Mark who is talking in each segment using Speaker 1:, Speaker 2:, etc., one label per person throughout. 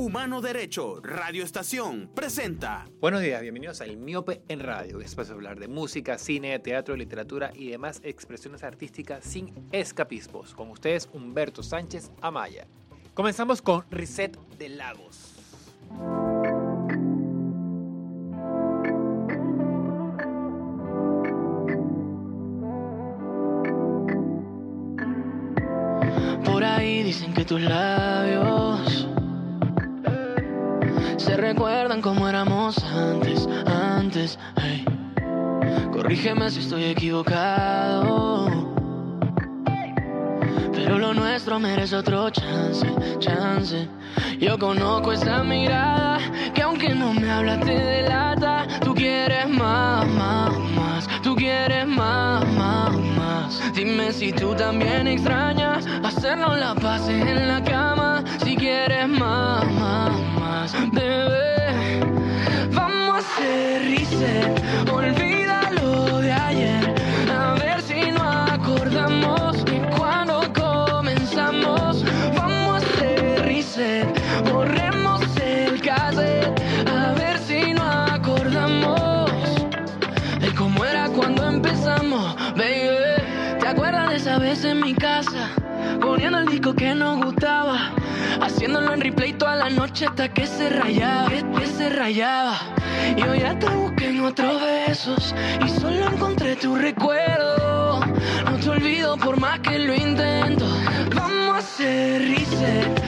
Speaker 1: Humano Derecho, Radio Estación, presenta.
Speaker 2: Buenos días, bienvenidos al Miope en Radio, espacio para hablar de música, cine, teatro, literatura y demás expresiones artísticas sin escapismos. Con ustedes, Humberto Sánchez Amaya. Comenzamos con Reset de Lagos.
Speaker 3: Por ahí dicen que tus labios recuerdan como éramos antes, antes. hey. Corrígeme si estoy equivocado. Pero lo nuestro merece otro chance, chance. Yo conozco esa mirada que aunque no me hablas te delata. Tú quieres más, más, más. Tú quieres más, más, más. Dime si tú también extrañas hacernos la paz en la cama. Si quieres más, más, bebé. Vamos a hacer reset. Olvida lo de ayer. A ver si no acordamos cuando comenzamos. Vamos a hacer reset. Borremos el cassette. A ver si no acordamos de cómo era cuando empezamos, baby. ¿Te acuerdas de esa vez en mi casa? Poniendo el disco que nos gustaba. Haciéndolo en replay toda la noche hasta que se rayaba, que, se rayaba. Y hoy ya te busqué en otros besos y solo encontré tu recuerdo. No te olvido por más que lo intento. Vamos a hacer reset,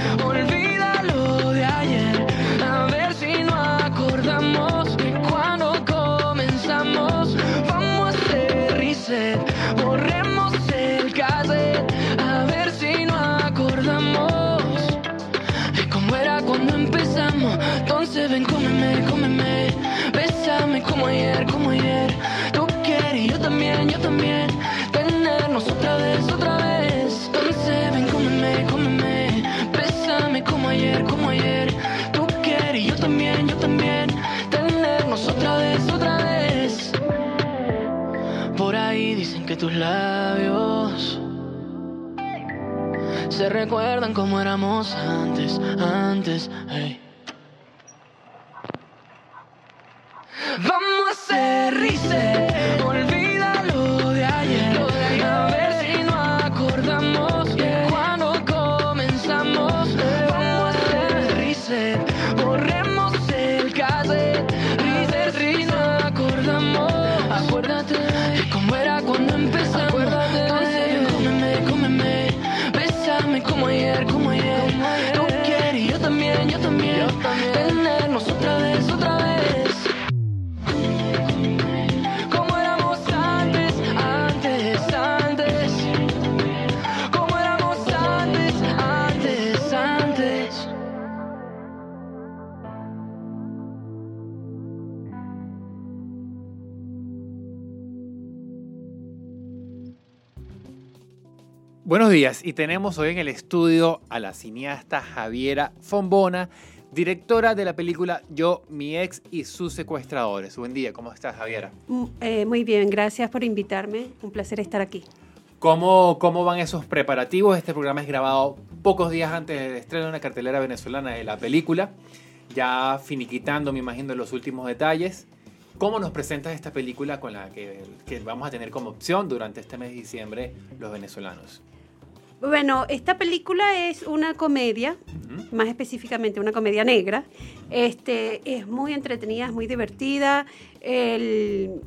Speaker 3: que tus labios se recuerdan como éramos antes, antes. hey.
Speaker 2: Buenos días y tenemos hoy en el estudio a la cineasta Javiera Fombona, directora de la película Yo, mi ex y sus secuestradores. Buen día, ¿cómo estás Javiera?
Speaker 4: Mm, eh, muy bien, gracias por invitarme. Un placer estar aquí.
Speaker 2: ¿Cómo, ¿Cómo van esos preparativos? Este programa es grabado pocos días antes del estreno de una cartelera venezolana de la película, ya finiquitando, me imagino, los últimos detalles. ¿Cómo nos presentas esta película con la que, que vamos a tener como opción durante este mes de diciembre los venezolanos?
Speaker 4: Bueno, esta película es una comedia, más específicamente una comedia negra. Este, es muy entretenida, es muy divertida. El...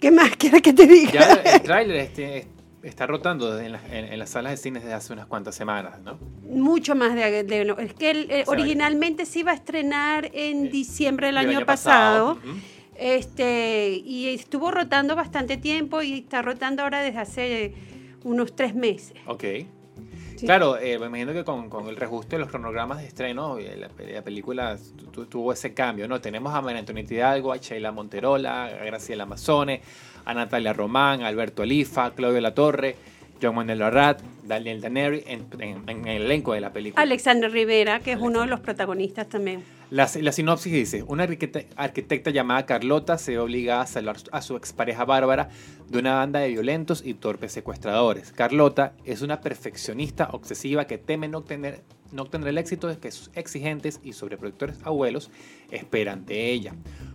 Speaker 4: ¿Qué más quieres que te diga?
Speaker 2: Ya el tráiler este, está rotando en, las- en- en las salas de cine desde hace unas cuantas semanas, ¿no?
Speaker 4: Mucho más de... de- no, es que el- eh, originalmente se iba a estrenar en
Speaker 2: Sí.
Speaker 4: diciembre del año,
Speaker 2: año
Speaker 4: pasado. Este, y estuvo rotando bastante tiempo y está rotando ahora desde hace unos tres meses.
Speaker 2: Ok.
Speaker 4: Sí.
Speaker 2: Claro, eh, me imagino que con, con el reajuste de los cronogramas de estreno, eh, la, la película tu- tu- tuvo ese cambio, ¿no? Tenemos a María Antonieta Hidalgo, a Sheila Monterola, a Graciela Mazzone, a Natalia Román, a Alberto Alifa, Claudio Latorre, John Manuel Arrat, Daniel Daneri en, en- en el elenco de la película.
Speaker 4: Alexander Rivera, que es uno de los protagonistas también.
Speaker 2: La, la sinopsis dice, una arquitecta, arquitecta llamada Carlota se ve obligada a salvar a su expareja Bárbara de una banda de violentos y torpes secuestradores. Carlota es una perfeccionista obsesiva que teme no obtener, no obtener el éxito que sus exigentes y sobreproductores abuelos esperan de ella.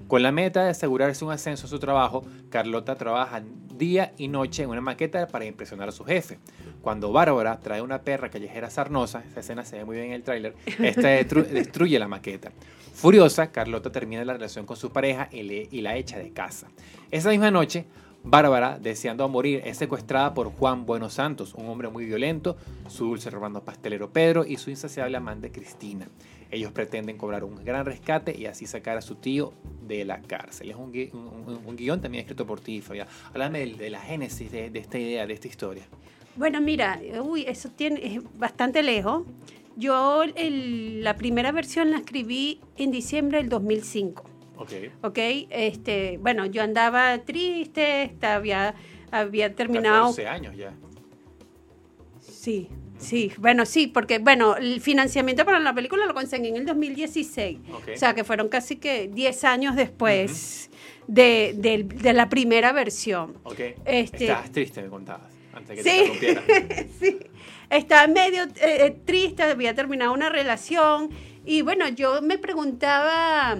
Speaker 2: Con la meta de asegurarse un ascenso a su trabajo, Carlota trabaja día y noche en una maqueta para impresionar a su jefe. Cuando Bárbara trae una perra callejera sarnosa, esa escena se ve muy bien en el tráiler, esta destru- destruye la maqueta. Furiosa, Carlota termina la relación con su pareja y, le- y la echa de casa. Esa misma noche, Bárbara, deseando morir, es secuestrada por Juan Buenos Santos, un hombre muy violento, su dulce robando pastelero Pedro y su insaciable amante Cristina. Ellos pretenden cobrar un gran rescate y así sacar a su tío de la cárcel. Es un, gui- un- un- guion también escrito por ti, Fabián. Háblame de, de la génesis de, de esta idea, de esta historia.
Speaker 4: Bueno, mira, uy, eso tiene, es bastante lejos. Yo el- la primera versión la escribí en diciembre del 2005.
Speaker 2: Ok.
Speaker 4: ¿ok? Este, bueno, yo andaba triste, estaba- había, había terminado...
Speaker 2: 14 años ya.
Speaker 4: Sí, sí, bueno, sí, porque, bueno, el financiamiento para la película lo conseguí en el 2016.
Speaker 2: Ok.
Speaker 4: O sea, que fueron casi que 10 años después de, del- de la primera versión.
Speaker 2: Ok.
Speaker 4: Este-
Speaker 2: Estabas triste, me contabas, antes de que
Speaker 4: Sí.
Speaker 2: te
Speaker 4: sí, estaba medio eh, eh, triste, había terminado una relación y bueno, yo me preguntaba,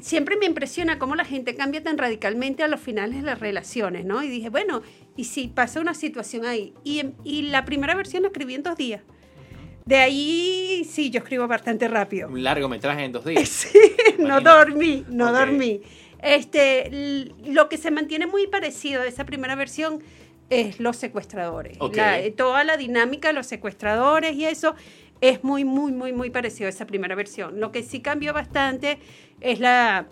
Speaker 4: siempre me impresiona cómo la gente cambia tan radicalmente a los finales de las relaciones, ¿no? Y dije, bueno, ¿y si pasa una situación ahí? Y, en- y la primera versión la escribí en dos días. De ahí, sí, yo escribo bastante rápido.
Speaker 2: Un largometraje en dos días.
Speaker 4: Sí, no dormí, no dormí. Este, lo que se mantiene muy parecido de esa primera versión es los secuestradores.
Speaker 2: Ok.
Speaker 4: La- eh, toda la dinámica de los secuestradores y eso es muy, muy, muy, muy parecido a esa primera versión. Lo que sí cambió bastante es la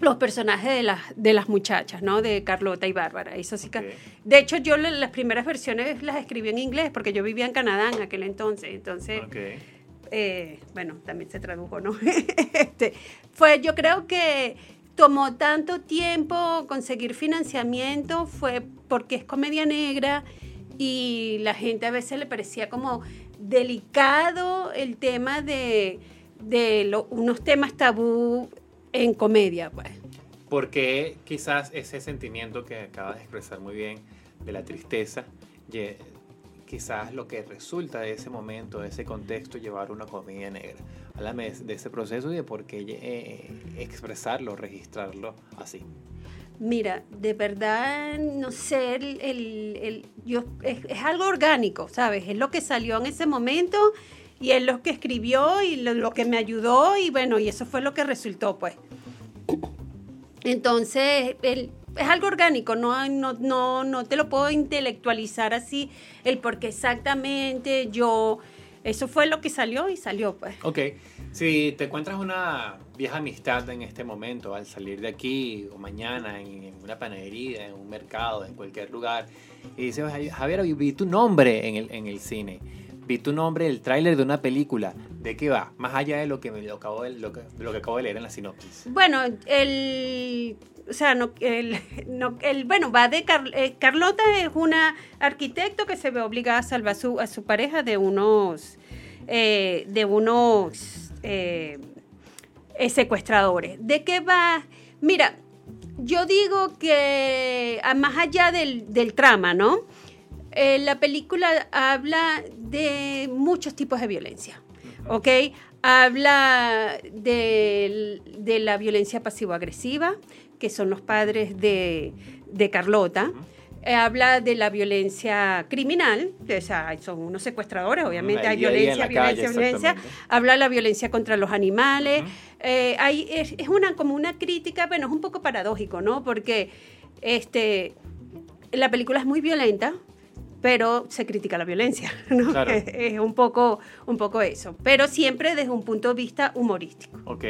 Speaker 4: los personajes de las, de las muchachas, ¿no? De Carlota y Bárbara. Eso sí. De hecho, yo la- las primeras versiones las escribí en inglés porque yo vivía en Canadá en aquel entonces. Entonces, eh, bueno, también se tradujo, ¿no? este, fue, yo creo que tomó tanto tiempo conseguir financiamiento, fue porque es comedia negra y la gente a veces le parecía como delicado el tema de, de unos temas tabú en comedia, pues.
Speaker 2: Porque quizás ese sentimiento que acabas de expresar muy bien de la tristeza, quizás lo que resulta de ese momento, de ese contexto, llevar una comedia negra. Háblame de ese proceso y de por qué eh, expresarlo, registrarlo así.
Speaker 4: Mira, de verdad, no sé, el, el- el- yo, es, algo orgánico, ¿sabes? Es lo que salió en ese momento y es lo que escribió y lo, que me ayudó y bueno, y eso fue lo que resultó, pues. Entonces, el- es algo orgánico, no, no, no, no te lo puedo intelectualizar así, el por qué exactamente yo, eso fue lo que salió y salió, pues.
Speaker 2: Ok, si te encuentras una vieja amistad en este momento, al salir de aquí o mañana en, una panadería, en un mercado, en cualquier lugar, y dices, "Oye, Javier, vi tu nombre en el, en el cine, vi tu nombre el tráiler de una película, ¿de qué va? Más allá de lo que, me, lo, acabo de, lo, que, lo que acabo de leer en la sinopsis.
Speaker 4: Bueno, el, o sea, no, el, no, el, bueno, va de Car- eh, Carlota es una arquitecto que se ve obligada a salvar a su, a su pareja de unos, eh, de unos eh, secuestradores. ¿De qué va? Mira, yo digo que a- más allá del, del trama, ¿no? Eh, la película habla de muchos tipos de violencia, ¿ok? Habla del- de, la violencia pasivo-agresiva, que son los padres de, de Carlota. Eh, habla de la violencia criminal, o sea, son unos secuestradores, obviamente hay violencia,
Speaker 2: calle,
Speaker 4: violencia, violencia. Habla de la violencia contra los animales. Eh, hay- es, es una, como una crítica, bueno, es un poco paradójico, ¿no? Porque este, la película es muy violenta, pero se critica la violencia, ¿no?
Speaker 2: Claro.
Speaker 4: Es, es un, poco, un poco eso, pero siempre desde un punto de vista humorístico.
Speaker 2: Ok,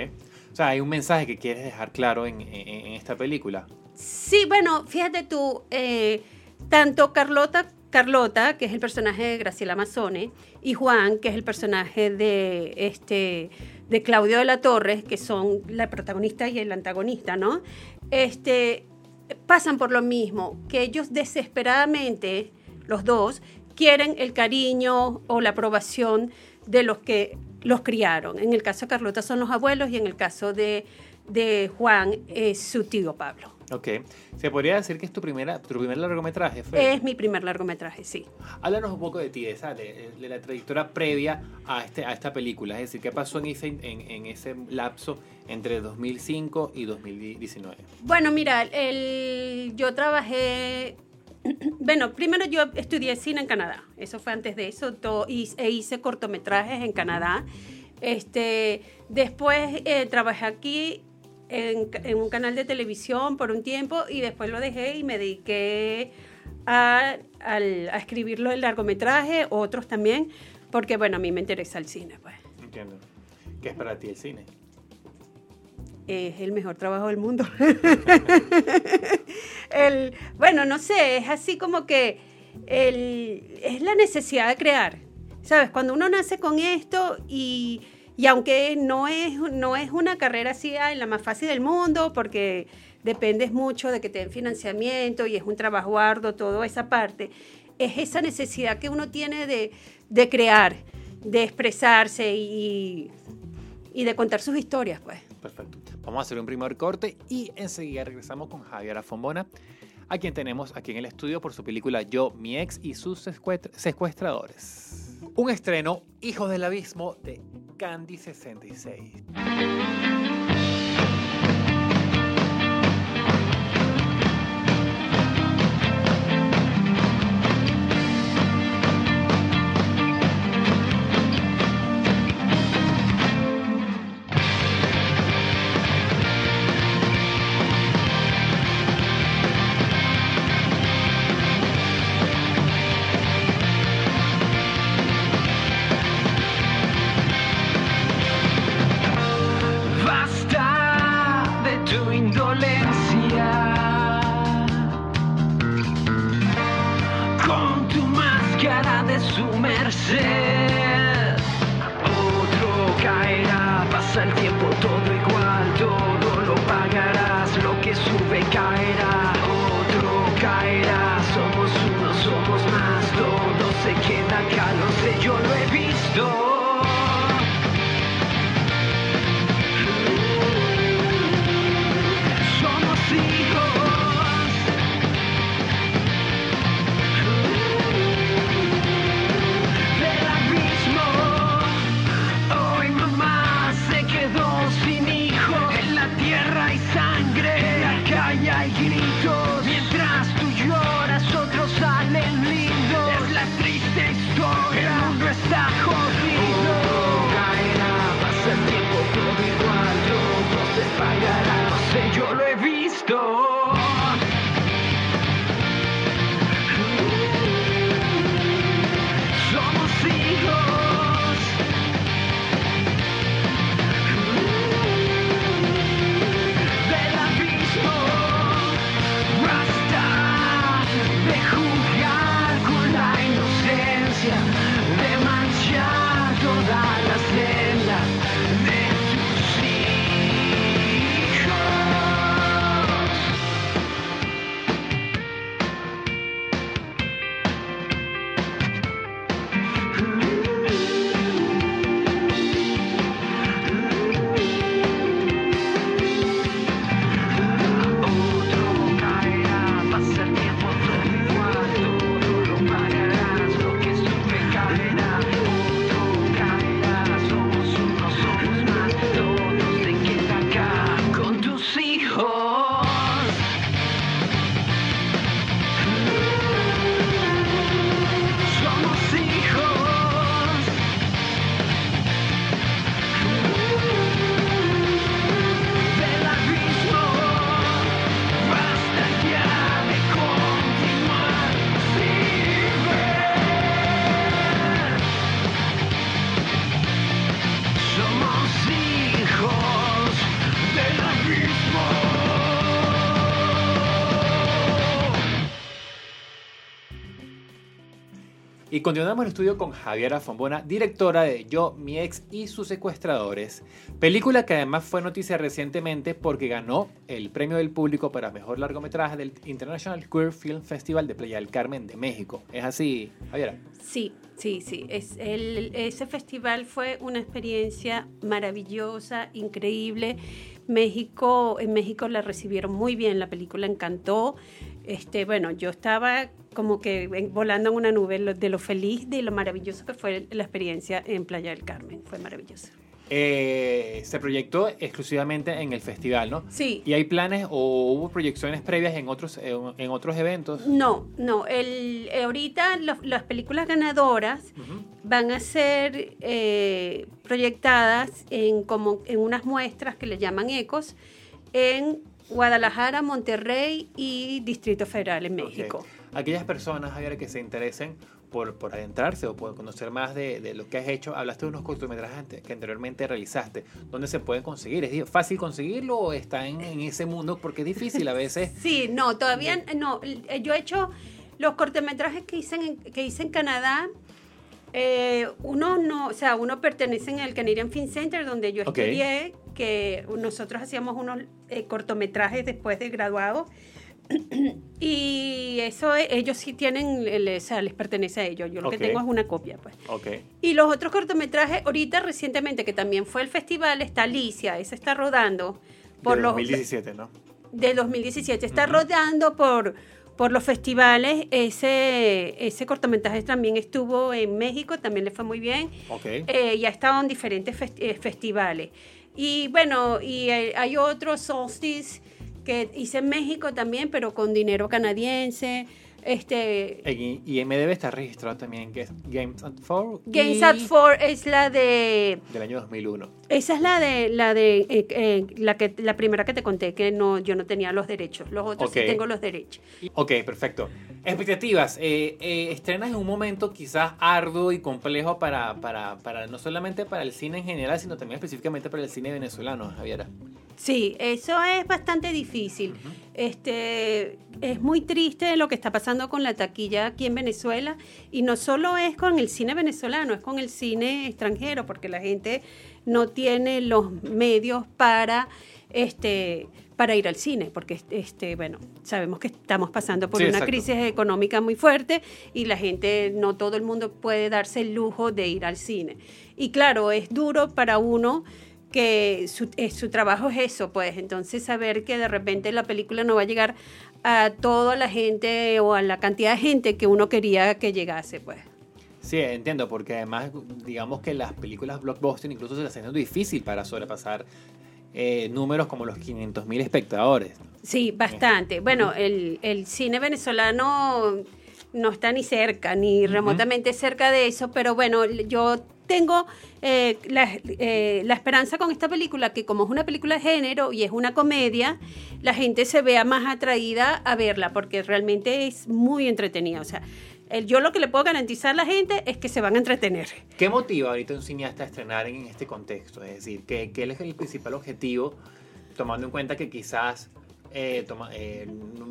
Speaker 2: o sea, hay un mensaje que quieres dejar claro en, en- en esta película.
Speaker 4: Sí, bueno, fíjate tú, eh, tanto Carlota, Carlota, que es el personaje de Graciela Mazzone, y Juan, que es el personaje de este de Claudio de la Torre, que son la protagonista y el antagonista, ¿no? Este pasan por lo mismo, que ellos desesperadamente, los dos, quieren el cariño o la aprobación de los que los criaron. En el caso de Carlota son los abuelos y en el caso de, de Juan es su tío Pablo.
Speaker 2: Ok. ¿Se podría decir que es tu, primera, tu primer largometraje? Fer?
Speaker 4: Es mi primer largometraje, sí.
Speaker 2: Háblanos un poco de ti, de, esa- de, de la trayectoria previa a, este, a esta película. Es decir, ¿qué pasó en ese, en, en ese lapso entre 2005 y 2019?
Speaker 4: Bueno, mira, el, yo trabajé, bueno, primero yo estudié cine en Canadá, eso fue antes de eso, e hice cortometrajes en Canadá. Este, después eh, trabajé aquí en, en un canal de televisión por un tiempo y después lo dejé y me dediqué a, al- a escribirlo el largometraje, otros también, porque bueno, a mí me interesa el cine, pues.
Speaker 2: Entiendo. ¿Qué es para ti el cine?
Speaker 4: es el mejor trabajo del mundo. el, bueno, no sé, es así como que el, es la necesidad de crear. ¿Sabes? Cuando uno nace con esto y, y aunque no es, no es una carrera así ay, la más fácil del mundo, porque dependes mucho de que te den financiamiento y es un trabajo arduo, toda esa parte, es esa necesidad que uno tiene de, de crear, de expresarse y, y de contar sus historias, pues.
Speaker 2: Perfecto. Vamos a hacer un primer corte y enseguida regresamos con Javier Afombona, a quien tenemos aquí en el estudio por su película Yo, mi ex y sus secuest- secuestradores. Un estreno, Hijos del Abismo, de
Speaker 5: Candy66. yo lo he visto.
Speaker 2: Y continuamos el estudio con Javiera Fombona, directora de Yo, mi ex y sus secuestradores. Película que además fue noticia recientemente porque ganó el premio del público para mejor largometraje del International Queer Film Festival de Playa del Carmen de México. ¿Es así, Javiera?
Speaker 4: Sí, sí, sí. Es el, ese festival fue una experiencia maravillosa, increíble. México, en México la recibieron muy bien, la película encantó. Este, bueno, yo estaba como que volando en una nube de lo feliz, de lo maravilloso que fue la experiencia en Playa del Carmen. Fue maravilloso.
Speaker 2: Eh, se proyectó exclusivamente en el festival, ¿no?
Speaker 4: Sí.
Speaker 2: ¿Y hay planes o hubo proyecciones previas en otros, en, otros eventos?
Speaker 4: No, no. El, eh, ahorita las películas ganadoras van a ser eh, proyectadas en, como, en unas muestras que le llaman ecos en Guadalajara, Monterrey y Distrito Federal en México.
Speaker 2: Aquellas personas, Javier, que se interesen por, por adentrarse o por conocer más de, de, lo que has hecho, hablaste de unos cortometrajes que anteriormente realizaste. ¿Dónde se pueden conseguir? ¿Es fácil conseguirlo o está en, en ese mundo? Porque es difícil a veces.
Speaker 4: Sí, no, todavía no. Yo he hecho los cortometrajes que hice en, que hice en Canadá. Eh, uno no, o sea, uno pertenece en el Canadian Film Center donde yo estudié, que nosotros hacíamos unos eh, cortometrajes después de graduado y eso ellos sí tienen, o sea, les pertenece a ellos. Yo lo que tengo es una copia, pues.
Speaker 2: Okay.
Speaker 4: Y los otros cortometrajes, ahorita recientemente, que también fue el festival, está Alicia, ese está rodando por
Speaker 2: de
Speaker 4: los...
Speaker 2: 2017, ¿no?
Speaker 4: De 2017, está rodando por, por los festivales. Ese, ese cortometraje también estuvo en México, también le fue muy bien.
Speaker 2: Okay.
Speaker 4: Eh, y ha estado en diferentes eh, festivales. Y bueno, y hay, hay otros Solstice que hice en México también, pero con dinero canadiense. Este,
Speaker 2: y MDB está registrado también, es Games at Four.
Speaker 4: Games at Four es la de...
Speaker 2: Del año 2001.
Speaker 4: Esa es la de la de eh, eh, la que la primera que te conté que no yo no tenía los derechos. Los otros sí tengo los derechos.
Speaker 2: Ok, perfecto. Expectativas. Eh, eh, estrenas en un momento quizás arduo y complejo para, para, para no solamente para el cine en general, sino también específicamente para el cine venezolano, Javiera.
Speaker 4: Sí, eso es bastante difícil. Este es muy triste lo que está pasando con la taquilla aquí en Venezuela y no solo es con el cine venezolano, es con el cine extranjero, porque la gente no tiene los medios para este para ir al cine, porque este, bueno, sabemos que estamos pasando por una crisis económica muy fuerte y la gente, no todo el mundo puede darse el lujo de ir al cine. Y claro, es duro para uno que su, eh, su, trabajo es eso, pues entonces saber que de repente la película no va a llegar a toda la gente o a la cantidad de gente que uno quería que llegase, pues.
Speaker 2: Sí, entiendo, porque además digamos que las películas blockbuster incluso se les hace difícil para sobrepasar eh, números como los 500 mil espectadores.
Speaker 4: Sí, bastante. Bueno, el, el, cine venezolano no está ni cerca, ni remotamente cerca de eso, pero bueno, yo tengo eh, la, eh, la, esperanza con esta película que como es una película de género y es una comedia, la gente se vea más atraída a verla porque realmente es muy entretenida. O sea, el, yo lo que le puedo garantizar a la gente es que se van a entretener.
Speaker 2: ¿Qué motiva ahorita un cineasta a estrenar en este contexto? Es decir, ¿qué, es el principal objetivo tomando en cuenta que quizás eh, toma, eh,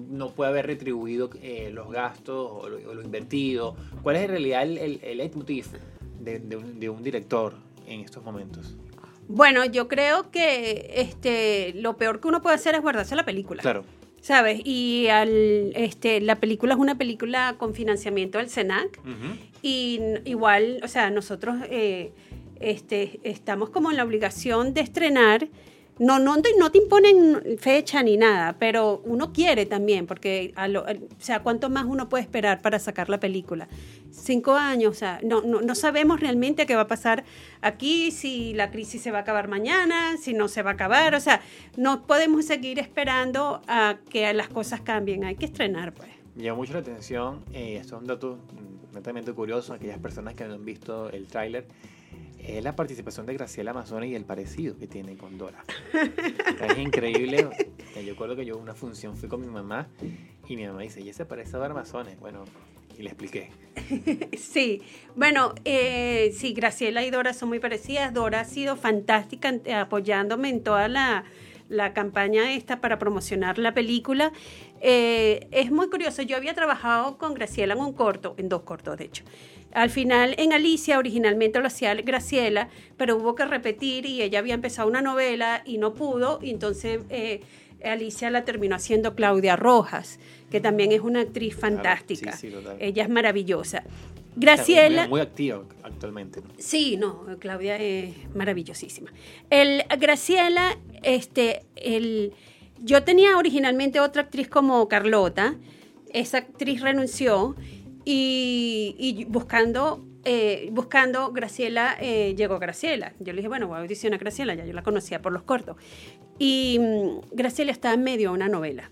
Speaker 2: no, puede haber retribuido eh, los gastos o lo, invertido? ¿Cuál es en realidad el, el, el de, de, un, de, un, director en estos momentos?
Speaker 4: Bueno, yo creo que este, lo peor que uno puede hacer es guardarse la película.
Speaker 2: Claro.
Speaker 4: ¿Sabes? Y al, este, la película es una película con financiamiento del SENAC. Uh -huh. Y igual, o sea, nosotros eh, este, estamos como en la obligación de estrenar no, no, no te imponen fecha ni nada, pero uno quiere también, porque, a lo, o sea, ¿cuánto más uno puede esperar para sacar la película? Cinco años, o sea, no, no, no, sabemos realmente qué va a pasar aquí, si la crisis se va a acabar mañana, si no se va a acabar, o sea, no podemos seguir esperando a que las cosas cambien, hay que estrenar, pues.
Speaker 2: Me llama mucho la atención, eh, esto es un dato netamente curioso, aquellas personas que no han visto el tráiler, es la participación de Graciela Amazona y el parecido que tiene con Dora. es increíble. Yo recuerdo que yo una función fui con mi mamá y mi mamá dice, ¿y se parece a Dora Amazones? Bueno, y le expliqué.
Speaker 4: sí, bueno, eh, sí, Graciela y Dora son muy parecidas. Dora ha sido fantástica apoyándome en toda la, la campaña esta para promocionar la película. Eh, es muy curioso, yo había trabajado con Graciela en un corto, en dos cortos de hecho. Al final, en Alicia, originalmente lo hacía Graciela, pero hubo que repetir y ella había empezado una novela y no pudo, y entonces eh, Alicia la terminó haciendo Claudia Rojas, que también es una actriz fantástica.
Speaker 2: sí, total.
Speaker 4: ella es maravillosa. Graciela.
Speaker 2: Muy, muy activa actualmente. ¿no?
Speaker 4: Sí, no, Claudia es maravillosísima. El, Graciela, este, el, yo tenía originalmente otra actriz como Carlota, esa actriz renunció y, buscando, eh, buscando Graciela, eh, llegó Graciela. Yo le dije, bueno, voy a audicionar a Graciela, ya yo la conocía por los cortos. Y mm, Graciela estaba en medio de una novela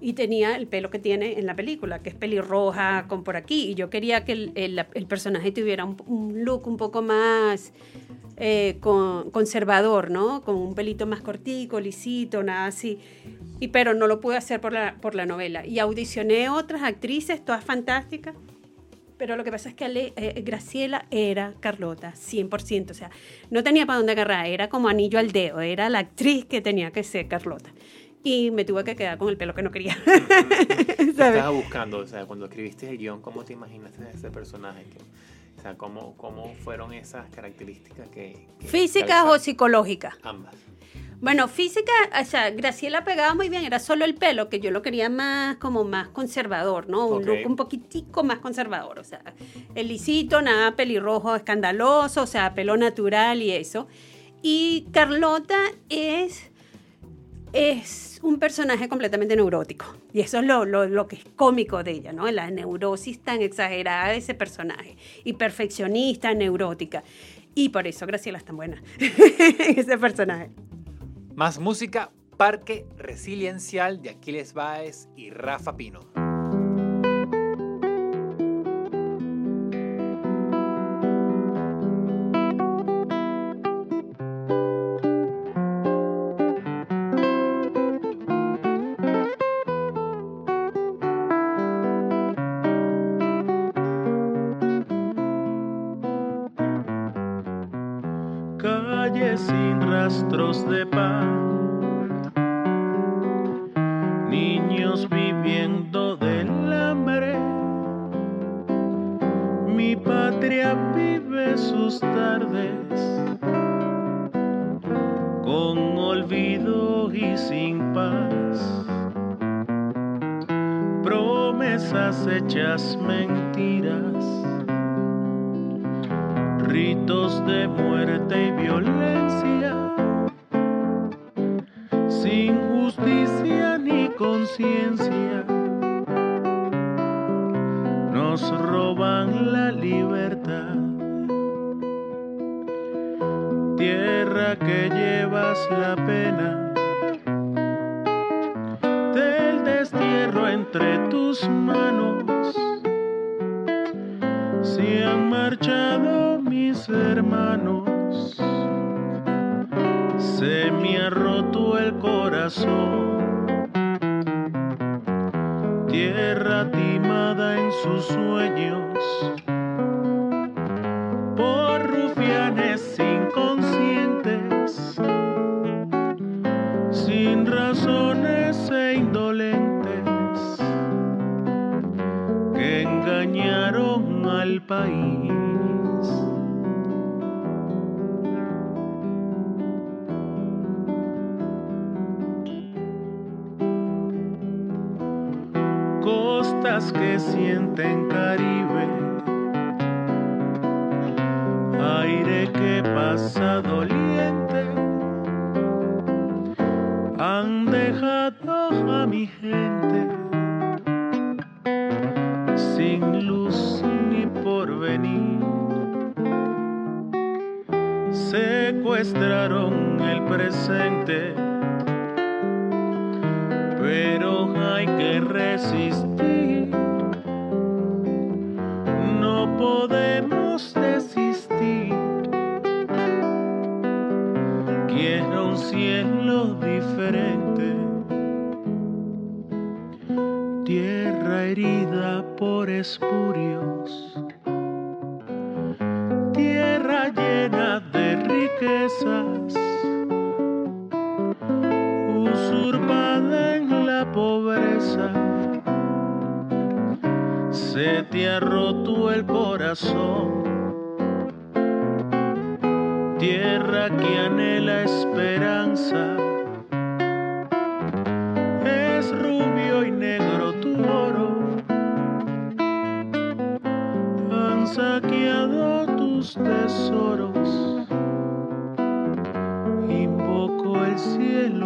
Speaker 4: y tenía el pelo que tiene en la película, que es pelirroja con por aquí. Y yo quería que el, el- personaje tuviera un look un poco más eh, con- conservador, ¿no? Con un pelito más cortico, lisito, nada así. Y, pero no lo pude hacer por la, por la novela. Y audicioné otras actrices, todas fantásticas. Pero lo que pasa es que Ale- eh, Graciela era Carlota, 100%. O sea, no tenía para dónde agarrar, era como anillo al dedo, era la actriz que tenía que ser Carlota. Y me tuve que quedar con el pelo que no quería.
Speaker 2: ¿Qué
Speaker 4: ¿Sabes?
Speaker 2: estabas buscando? O sea, cuando escribiste el guion, ¿cómo te imaginaste a ese personaje? ¿Qué- O sea, ¿cómo, cómo fueron esas características que... que
Speaker 4: ¿Físicas o psicológicas?
Speaker 2: Ambas.
Speaker 4: Bueno, física, o sea, Graciela pegaba muy bien, era solo el pelo, que yo lo quería más, como más conservador, ¿no? Un
Speaker 2: Ok.
Speaker 4: look un poquitico más conservador, o sea, el lisito, nada pelirrojo escandaloso, o sea, pelo natural y eso. Y Carlota es, es un personaje completamente neurótico, y eso es lo, lo, lo que es cómico de ella, ¿no? La neurosis tan exagerada de ese personaje, y perfeccionista, neurótica. Y por eso Graciela es tan buena, ese personaje.
Speaker 2: Más música, Parque Resiliencial de Aquiles Báez y Rafa Pino.
Speaker 6: Que llevas la pena del destierro entre tus manos se han marchado mis hermanos, se me ha roto el corazón, tierra timada en sus sueños, herida por espurios, tierra llena de riquezas, usurpada en la pobreza, se te ha roto el corazón. Tierra que anhela esperanza. Es rubio y negro tesoros. Invoco el cielo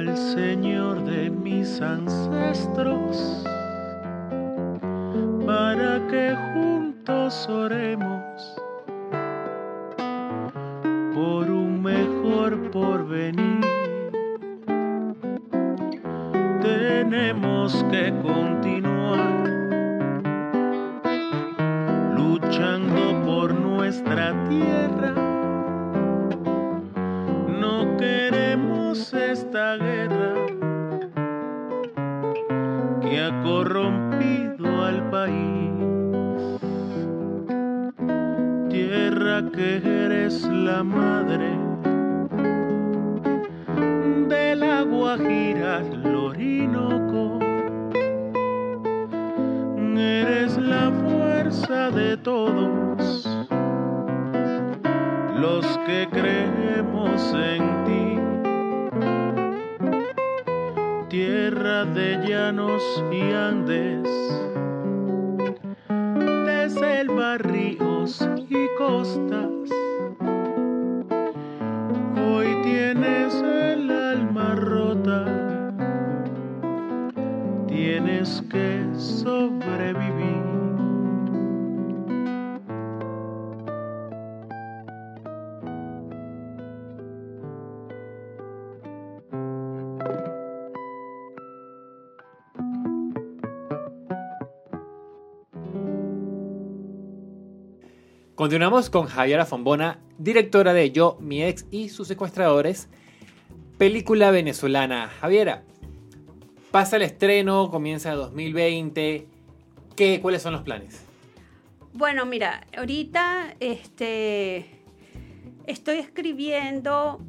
Speaker 6: al Señor de mis ancestros para que juntos oremos por un mejor porvenir. Tenemos que continuar
Speaker 2: Continuamos con Javiera Fombona, directora de Yo, mi ex y sus secuestradores, película venezolana. Javiera, pasa el estreno, comienza 2020. ¿Qué, ¿Cuáles son los planes?
Speaker 4: Bueno, mira, ahorita este, estoy escribiendo,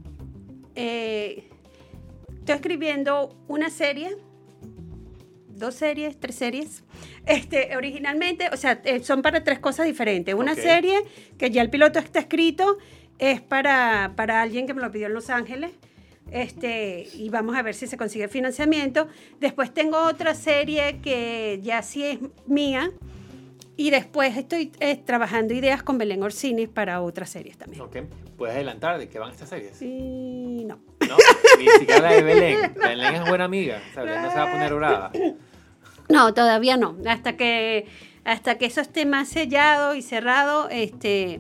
Speaker 4: eh, estoy escribiendo una serie, dos series, tres series. Este, originalmente, o sea, eh, son para tres cosas diferentes. Una
Speaker 2: Ok.
Speaker 4: serie que ya el piloto está escrito, es para, para alguien que me lo pidió en Los Ángeles. Este, y vamos a ver si se consigue financiamiento. Después tengo otra serie que ya sí es mía. Y después estoy eh, trabajando ideas con Belén Orsini para otras series también.
Speaker 2: Ok, ¿Puedes adelantar de qué van estas series?
Speaker 4: Y no.
Speaker 2: ¿No? Ni siquiera la de Belén. Belén es buena amiga. O sea, Belén no se va a poner brava.
Speaker 4: No, todavía no. Hasta que, hasta que eso esté más sellado y cerrado, este,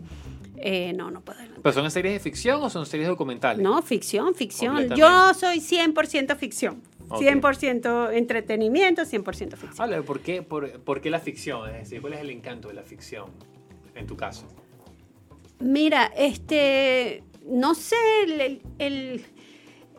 Speaker 4: eh, no, no puedo adelantar.
Speaker 2: ¿Pero son series de ficción o son series documentales?
Speaker 4: No, ficción, ficción. Yo soy 100% ficción.
Speaker 2: Ok.
Speaker 4: 100% entretenimiento, 100% ficción.
Speaker 2: Habla, ¿por qué, por, por qué la ficción? Es decir, ¿cuál es el encanto de la ficción en tu caso?
Speaker 4: Mira, este, no sé, el-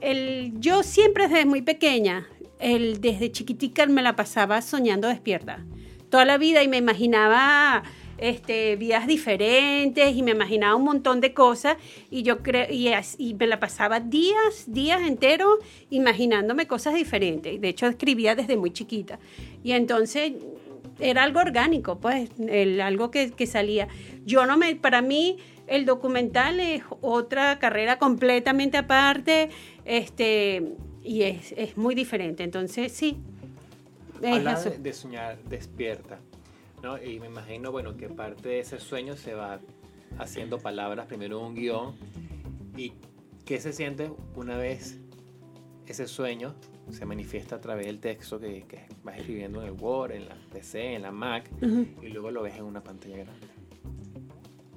Speaker 4: el- yo siempre desde muy pequeña, el, desde chiquitica me la pasaba soñando despierta. Toda la vida y me imaginaba este, vidas diferentes y me imaginaba un montón de cosas y yo creo y, y me la pasaba días, días enteros imaginándome cosas diferentes. De hecho, escribía desde muy chiquita. Y entonces era algo orgánico, pues, algo que, que salía. Yo no me, para mí, el documental es otra carrera completamente aparte, este, y es, es muy diferente. Entonces, sí. es
Speaker 2: Habla
Speaker 4: eso.
Speaker 2: de, de soñar despierta, ¿no? Y me imagino, bueno, que parte de ese sueño se va haciendo palabras, primero un guion, y ¿Qué se siente una vez ese sueño se manifiesta a través del texto que, que vas escribiendo en el Word, en la PC, en la Mac, y luego lo ves en una pantalla grande?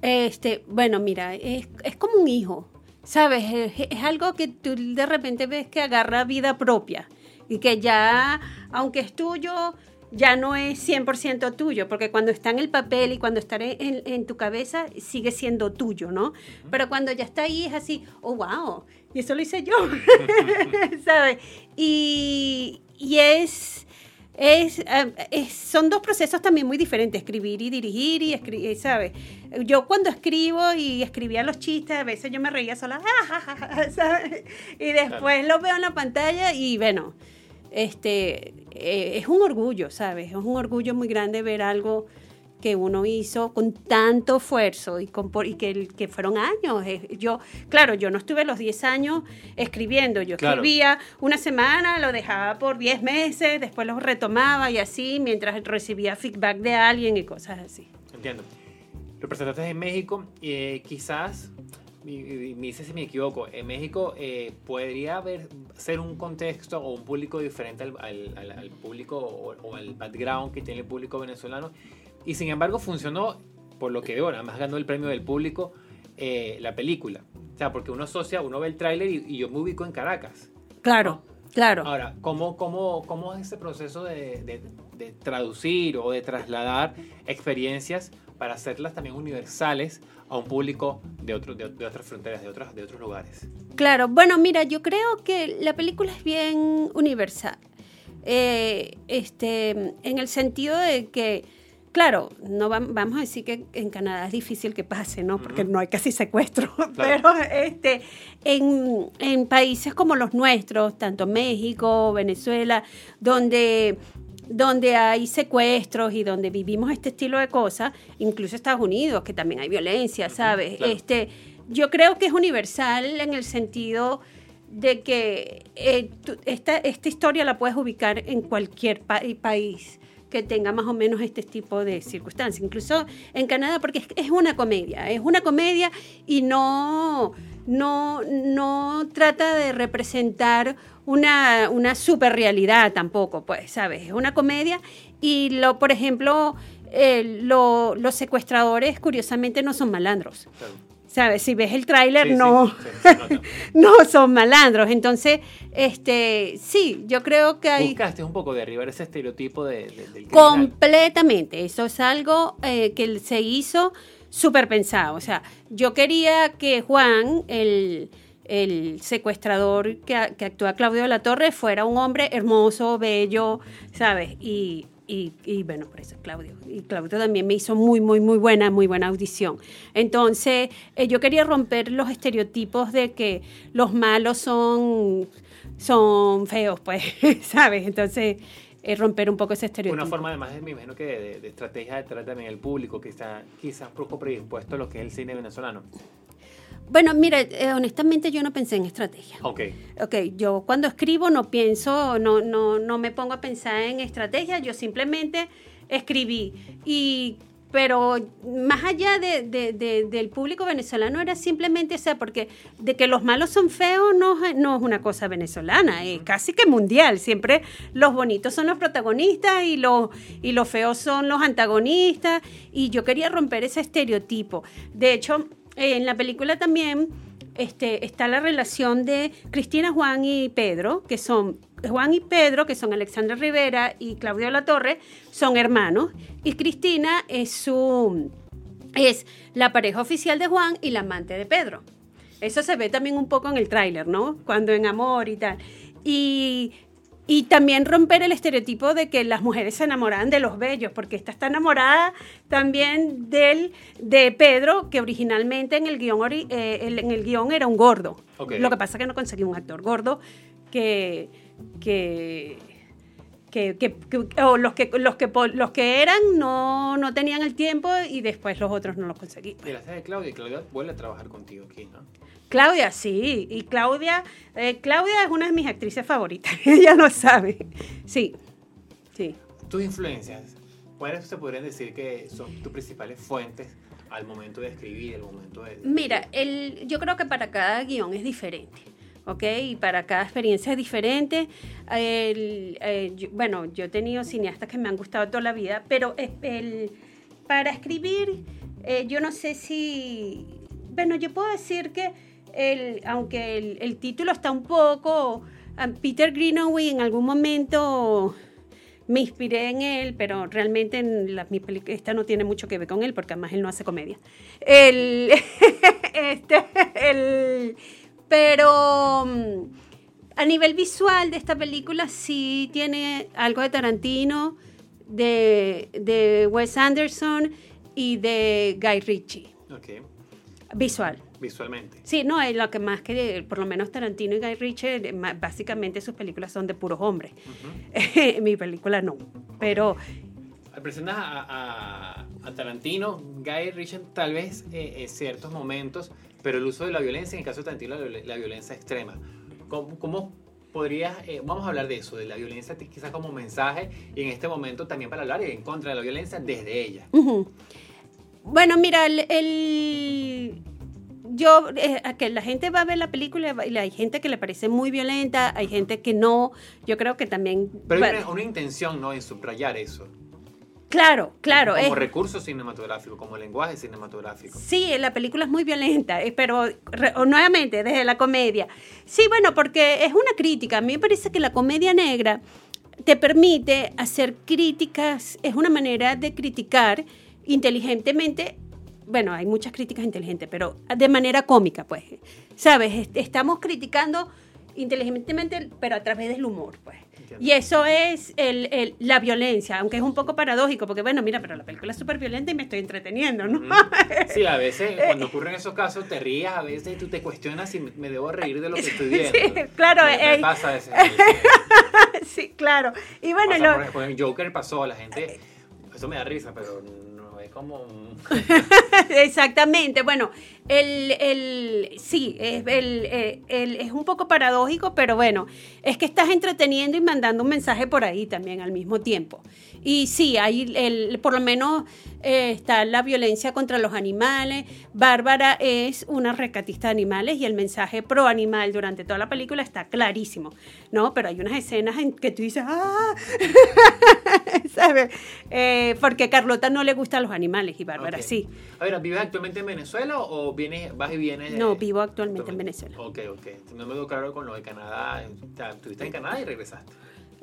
Speaker 4: Este, bueno, mira, es, es como un hijo, ¿sabes? Es, es algo que tú de repente ves que agarra vida propia y que ya, aunque es tuyo, ya no es 100% tuyo, porque cuando está en el papel y cuando está en, en tu cabeza, sigue siendo tuyo, ¿no? Pero cuando ya está ahí es así, oh, wow, y eso lo hice yo, ¿sabes? Y, y es, es, eh, es- son dos procesos también muy diferentes, escribir y dirigir y escribir, ¿sabes? Yo cuando escribo y escribía los chistes, a veces yo me reía sola, ¿sabes? Y después lo veo en la pantalla y bueno, este, eh, es un orgullo, ¿sabes? Es un orgullo muy grande ver algo que uno hizo con tanto esfuerzo y, con, y que, que fueron años. Yo, claro, yo no estuve los 10 años escribiendo, yo
Speaker 2: Claro.
Speaker 4: escribía una semana, lo dejaba por 10 meses, después lo retomaba y así, mientras recibía feedback de alguien y cosas así.
Speaker 2: Entiendo. Lo presentaste en México, eh, quizás, me dice si me equivoco, en México eh, podría haber, ser un contexto o un público diferente al, al- al- al público o, o al background que tiene el público venezolano. Y sin embargo funcionó, por lo que veo, nada más ganó el premio del público eh, la película. O sea, porque uno asocia, uno ve el tráiler y, y yo me ubico en Caracas.
Speaker 4: Claro, claro.
Speaker 2: Ahora, ¿cómo, cómo, cómo es ese proceso de, de- de traducir o de trasladar experiencias para hacerlas también universales a un público de, otro, de, de otras fronteras, de, otras, de otros lugares?
Speaker 4: Claro, bueno, mira, yo creo que la película es bien universal. Eh, este, en el sentido de que, claro, no vam- vamos a decir que en Canadá es difícil que pase, ¿no? Porque no hay casi secuestro.
Speaker 2: Claro.
Speaker 4: Pero este, en, en países como los nuestros, tanto México, Venezuela, donde donde hay secuestros y donde vivimos este estilo de cosas, incluso Estados Unidos, que también hay violencia, ¿sabes?
Speaker 2: claro.
Speaker 4: Este, yo creo que es universal en el sentido de que eh, tú- esta, esta historia la puedes ubicar en cualquier pa- país que tenga más o menos este tipo de circunstancias, incluso en Canadá, porque es, una comedia, es una comedia y no, no, no trata de representar una, una super realidad tampoco, pues, ¿sabes? Es una comedia y, lo, por ejemplo, eh, lo- los secuestradores, curiosamente, no son malandros. ¿Sabes? Si ves el tráiler,
Speaker 2: Sí,
Speaker 4: no, no son malandros. Entonces, este, sí, yo creo que hay
Speaker 2: Buscaste un poco derribar ese estereotipo de, de- del criminal.
Speaker 4: completamente. Eso es algo eh, que se hizo súper pensado. O sea, yo quería que Juan, el, el secuestrador que, que actúa Claudio de la Torre, fuera un hombre hermoso, bello, ¿sabes? Y, y, y bueno, por eso Claudio. Y Claudio también me hizo muy, muy, muy buena, muy buena audición. Entonces, eh, yo quería romper los estereotipos de que los malos son, son feos, pues, ¿sabes? Entonces, eh, romper un poco ese estereotipo.
Speaker 2: Una forma además, me imagino que de, de estrategia de tratar también el público que está quizás poco predispuesto a lo que es el cine venezolano.
Speaker 4: Bueno, mira, eh, honestamente yo no pensé en estrategia.
Speaker 2: Ok.
Speaker 4: Ok, yo cuando escribo no pienso, no, no, no me pongo a pensar en estrategia, yo simplemente escribí. Y, pero más allá de, de- de- del público venezolano era simplemente, o sea, porque de que los malos son feos no, es- no es una cosa venezolana, es casi que mundial. Siempre los bonitos son los protagonistas y los, y los feos son los antagonistas. Y yo quería romper ese estereotipo. De hecho, en la película también este, está la relación de Cristina, Juan y Pedro, que son Juan y Pedro, que son Alexandra Rivera y Claudio La Torre, son hermanos. Y Cristina es su es la pareja oficial de Juan y la amante de Pedro. Eso se ve también un poco en el tráiler, ¿no? Cuando en amor y tal. Y, y también romper el estereotipo de que las mujeres se enamoran de los bellos, porque esta está enamorada también del, de Pedro, que originalmente en el guion, eh, en el guion era un gordo.
Speaker 2: Ok.
Speaker 4: Lo que pasa es que no conseguí un actor gordo que... que que, que- que- o los que los que los que eran no, no tenían el tiempo y después los otros no los conseguí.
Speaker 2: Y la de Claudia, Claudia vuelve a trabajar contigo aquí, ¿no?
Speaker 4: Claudia, sí, y Claudia, eh, Claudia es una de mis actrices favoritas, ella lo sabe. Sí, sí.
Speaker 2: Tus influencias, ¿cuáles se podrían decir que son tus principales fuentes al momento de escribir, al momento de...
Speaker 4: Mira, el, yo creo que para cada guion es diferente. ¿ok? Y para cada experiencia es diferente. El, eh, yo- bueno, yo he tenido cineastas que me han gustado toda la vida, pero es- el, para escribir, eh, yo no sé si... Bueno, yo puedo decir que, el, aunque el, el título está un poco... a Peter Greenaway en algún momento me inspiré en él, pero realmente en la- mi peli- esta no tiene mucho que ver con él, porque además él no hace comedia. El, este, el, pero mm, a nivel visual de esta película sí tiene algo de Tarantino, de, de Wes Anderson y de Guy Ritchie.
Speaker 2: Ok,
Speaker 4: Visual.
Speaker 2: Visualmente.
Speaker 4: Sí, no, es lo que más que, por lo menos Tarantino y Guy Ritchie, básicamente sus películas son de puros hombres. Mi película no, pero
Speaker 2: Presentas a, a- a Tarantino, Guy Ritchie, tal vez eh, en ciertos momentos, pero el uso de la violencia, en el caso de Tarantino, la, la violencia extrema. ¿Cómo, cómo podrías, eh, vamos a hablar de eso, de la violencia quizás como mensaje, y en este momento también para hablar en contra de la violencia desde ella?
Speaker 4: Ujú. Bueno, mira, el, el- yo, eh, a que la gente va a ver la película y hay gente que le parece muy violenta, hay gente que no. Yo creo que también.
Speaker 2: Pero hay una, una intención, ¿no?, en subrayar eso.
Speaker 4: claro, claro.
Speaker 2: Como
Speaker 4: es-
Speaker 2: recurso cinematográfico, como lenguaje cinematográfico.
Speaker 4: Sí, la película es muy violenta, eh, pero re- nuevamente desde la comedia. Sí, bueno, porque es una crítica. A mí me parece que la comedia negra te permite hacer críticas, es una manera de criticar inteligentemente. Bueno, hay muchas críticas inteligentes, pero de manera cómica, pues. ¿Sabes? Est- Estamos criticando inteligentemente, pero a través del humor, pues.
Speaker 2: Entiendo.
Speaker 4: Y eso es el- el- la violencia, aunque es un poco paradójico, porque bueno, mira, pero la película es súper violenta y me estoy entreteniendo, ¿no?
Speaker 2: Sí, a veces cuando ocurren esos casos te ríes, a veces tú te cuestionas si me- debo reír de lo que estoy viendo.
Speaker 4: Sí, claro,
Speaker 2: Me, me
Speaker 4: eh,
Speaker 2: pasa a veces.
Speaker 4: sí, claro. Y bueno,
Speaker 2: Pasa
Speaker 4: lo-
Speaker 2: por ejemplo, en Joker pasó, la gente, eso me da risa, pero como...
Speaker 4: exactamente. Bueno, el, el sí, es, el, eh, el- es un poco paradójico, pero bueno, es que estás entreteniendo y mandando un mensaje por ahí también al mismo tiempo. Y sí, hay el, por lo menos eh, está la violencia contra los animales. Bárbara es una rescatista de animales y el mensaje pro animal durante toda la película está clarísimo, ¿no? Pero hay unas escenas en que tú dices, ¡ah! ¿Sabes? Eh, porque a Carlota no le gustan los animales y Bárbara sí.
Speaker 2: A ver, ¿vives actualmente en Venezuela o vienes, vas y vienes? de-
Speaker 4: No, vivo actualmente en Venezuela.
Speaker 2: Ok, ok. No me quedó claro con lo de Canadá. Estuviste en Canadá y regresaste.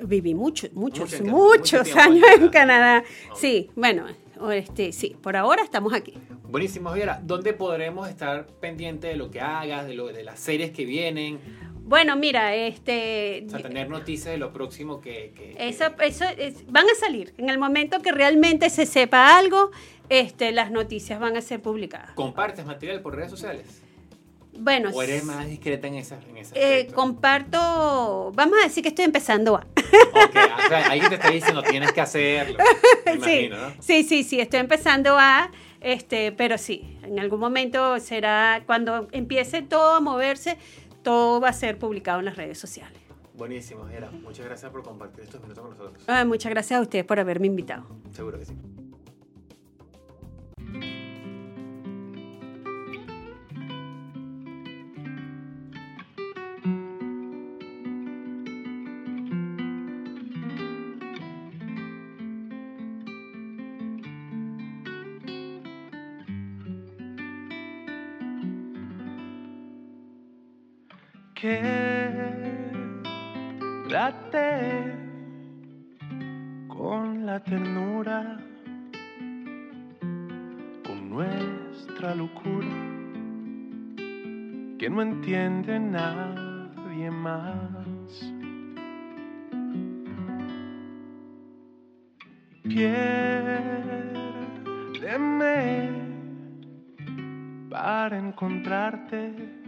Speaker 4: Viví mucho, muchos,
Speaker 2: Mucho
Speaker 4: muchos
Speaker 2: mucho
Speaker 4: años
Speaker 2: en
Speaker 4: en Canadá. Sí, bueno, este, sí, por ahora estamos aquí.
Speaker 2: Buenísimo, Javiera. ¿Dónde podremos estar pendientes de lo que hagas, de, lo, de las series que vienen?
Speaker 4: Bueno, mira, este,
Speaker 2: O sea, tener noticias de lo próximo que... que- que-
Speaker 4: eso, eso es- van a salir. En el momento que realmente se sepa algo, este, las noticias van a ser publicadas.
Speaker 2: ¿Compartes material por redes sociales?
Speaker 4: Bueno,
Speaker 2: ¿O eres más discreta en esa en ese
Speaker 4: eh, comparto, vamos a decir que estoy empezando a.
Speaker 2: Ok, o sea, alguien te está diciendo tienes que hacerlo. Me
Speaker 4: sí,
Speaker 2: imagino, ¿no?
Speaker 4: sí, sí, sí, estoy empezando a, este, pero sí, en algún momento será, cuando empiece todo a moverse, todo va a ser publicado en las redes sociales.
Speaker 2: Buenísimo, Javiera. Muchas gracias por compartir estos minutos con nosotros.
Speaker 4: Ah, muchas gracias a ustedes por haberme invitado.
Speaker 2: Seguro que sí.
Speaker 6: Quédate con la ternura, con nuestra locura, que no entiende nadie más. Piérdeme para encontrarte.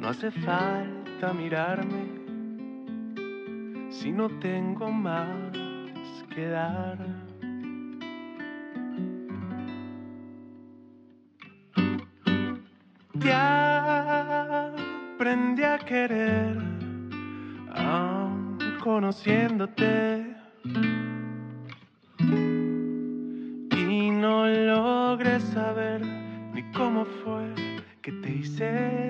Speaker 6: No hace falta mirarme si no tengo más que dar. Te aprendí a querer, aun conociéndote. Y no
Speaker 7: logré saber ni cómo fue que te hice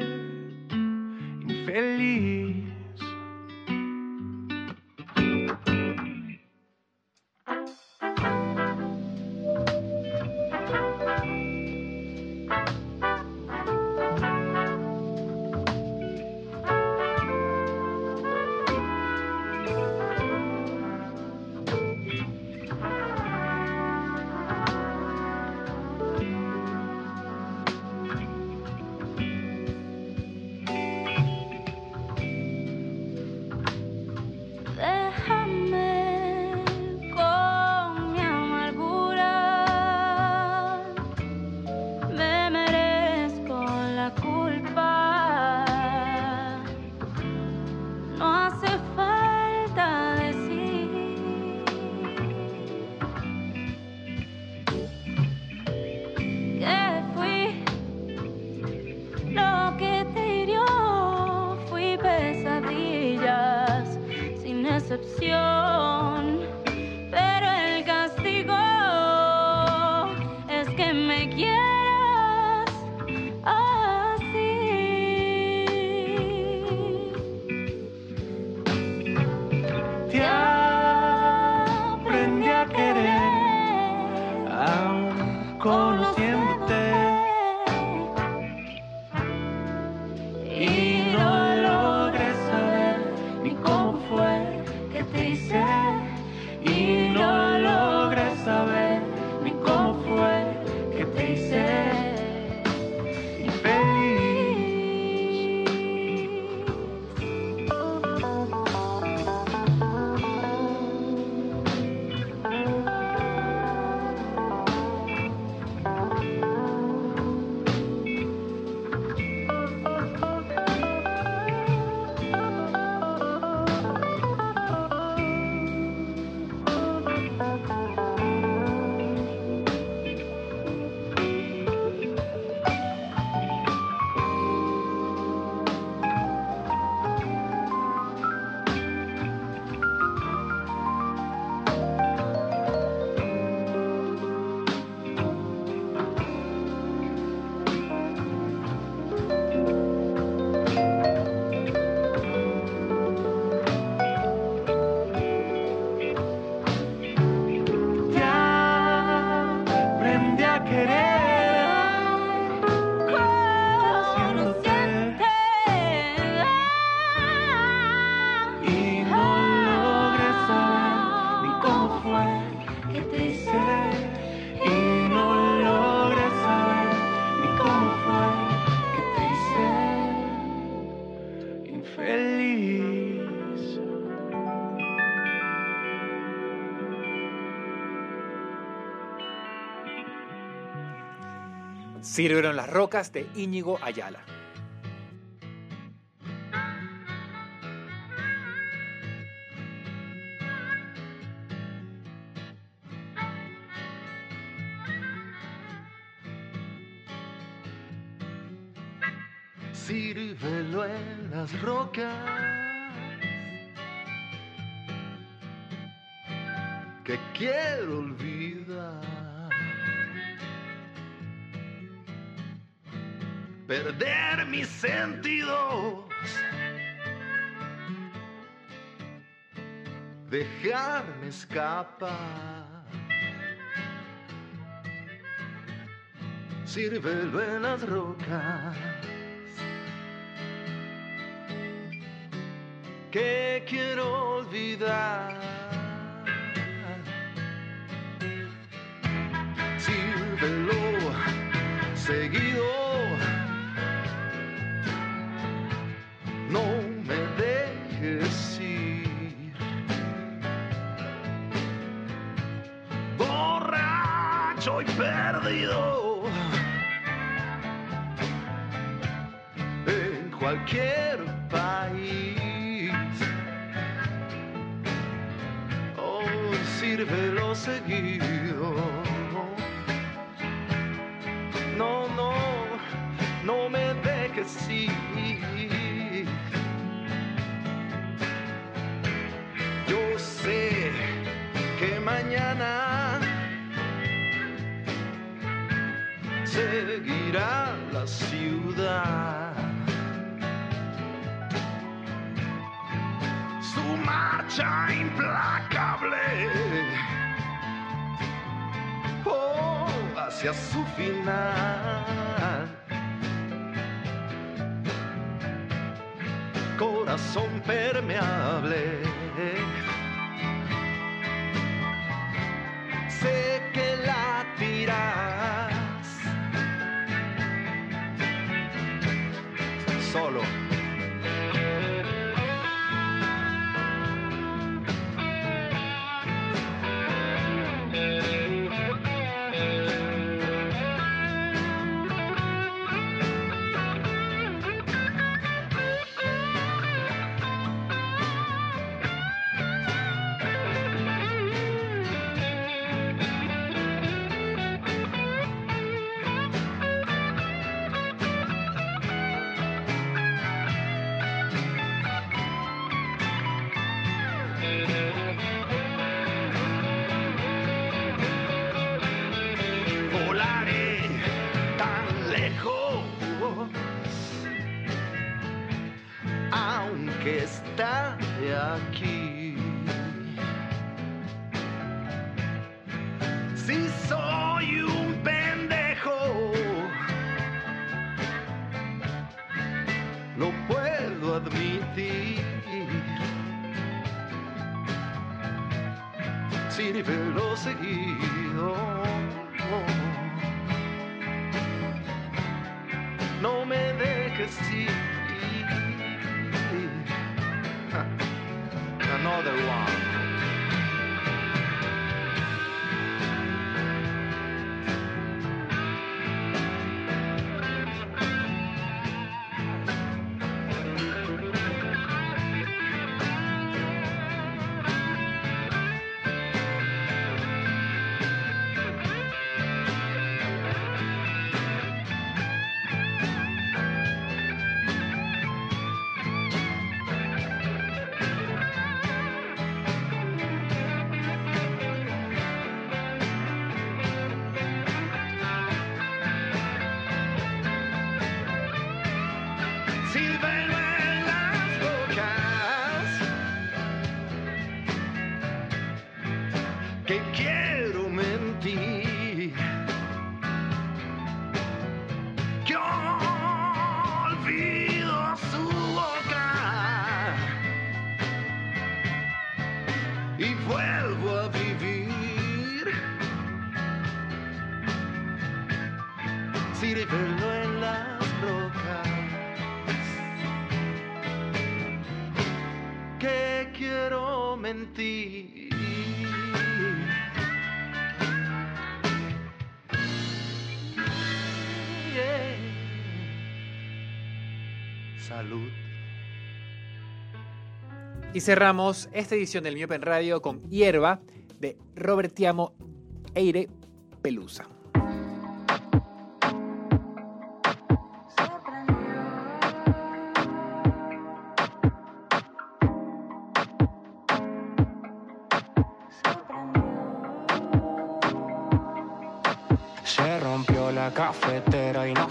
Speaker 8: sirvieron las rocas de Íñigo Ayala.
Speaker 7: cirbelo en las rocas. Que quiero olvidar. Cirbelo seguido. No me dejes ir. Borracho y perdido. cualquier país. Oh, sírvelo seguido. No, no, no me dejes ir. Yo sé que mañana
Speaker 8: seguirá la ciudad. Implacable oh, hacia su final. Corazón permeable. Sé que latirás solo. Y
Speaker 2: cerramos esta edición del Miopen Radio con Hierba de Robertiamo Eire Pelusa.
Speaker 9: Se rompió la cafetera y no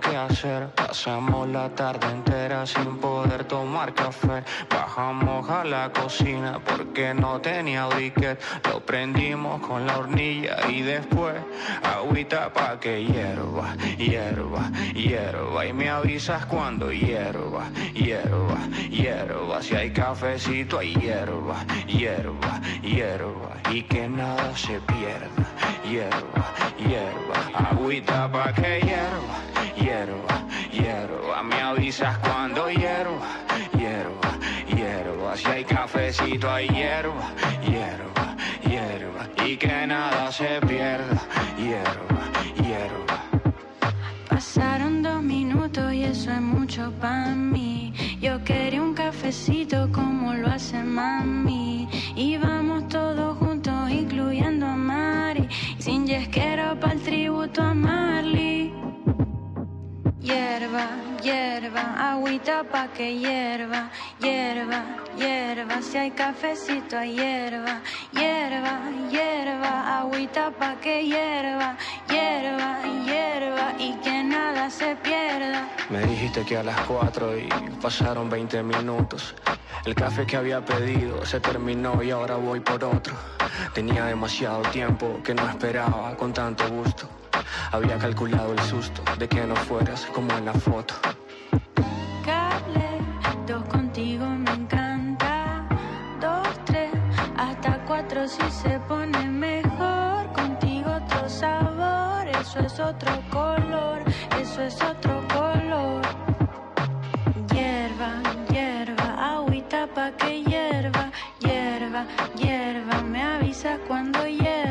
Speaker 9: qué hacer. Pasamos la tarde entera sin poder tomar café. Bajamos a la cocina porque no tenía briquet. Lo prendimos con la hornilla y después agüita pa' que hierva, hierva, hierva. Y me avisas cuando hierva, hierva, hierva. Si hay cafecito hay hierba, hierba, hierba. Y que nada se pierda, hierba, hierba. Agüita pa' que hierva, hierva, hierba. Me avisas cuando hierva, hierva, hierba. Si hay cafecito hay hierba, hierba, hierba. Y que nada se pierda, hierba, hierba.
Speaker 10: Pasaron dos minutos y eso es mucho para mí. Yo quería un cafecito como lo hace mami. Y vamos todos juntos, incluyendo a Mari. Sin yesquero para el tributo a Marley. Hierba, hierba. agüita pa' que hierva, hierva, hierva. Si hay cafecito, hay hierva, hierva, hierva, agüita pa' que hierva, hierva, hierva y que nada se pierda.
Speaker 9: Me dijiste que a las 4 y pasaron 20 minutos. El café que había pedido se terminó y ahora voy por otro. Tenía demasiado tiempo que no esperaba con tanto gusto. Había calculado el susto de que no fueras como en la foto.
Speaker 10: Cable, dos contigo me encanta. Dos, tres, hasta cuatro si se pone mejor. Contigo otro sabor, eso es otro color, eso es otro color. Hierba, hierba, agüita pa' que hierva, hierba, hierba, me avisa cuando hierba,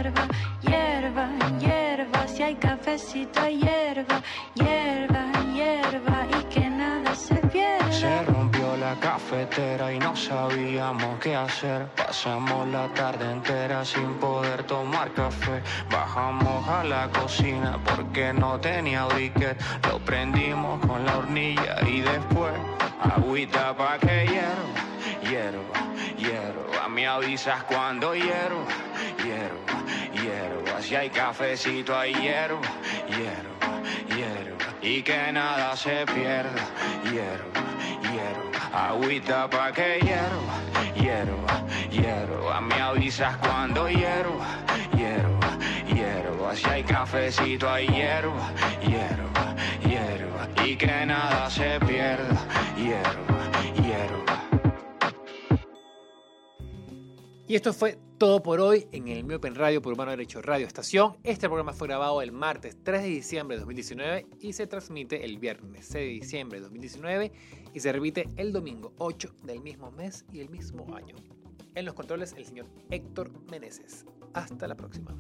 Speaker 10: cafecito hay hierba, hierba, hierba y que nada se pierda.
Speaker 9: Se rompió la cafetera y no sabíamos qué hacer. Pasamos la tarde entera sin poder tomar café. Bajamos a la cocina porque no tenía briquet. Lo prendimos con la hornilla y después agüita pa' que hierva, hierva, hierva. Me avisas cuando hierva, hierva, hierva. Si hay cafecito hay hierba, hierba, hierba. Y que nada se pierda, hierba, hierba. Agüita pa' que hierva, hierba, hierba. Me avisas cuando hierva, hierba, hierba. Si hay cafecito hay hierba, hierba, hierba. Y que nada se pierda, hierba, hierba.
Speaker 2: Y esto fue todo por hoy en el Miopen Radio por Humano Derecho Radio Estación. Este programa fue grabado el martes 3 de diciembre de 2019 y se transmite el viernes 6 de diciembre de 2019 y se repite el domingo 8 del mismo mes y el mismo año. En los controles el señor Héctor Meneses. Hasta la próxima.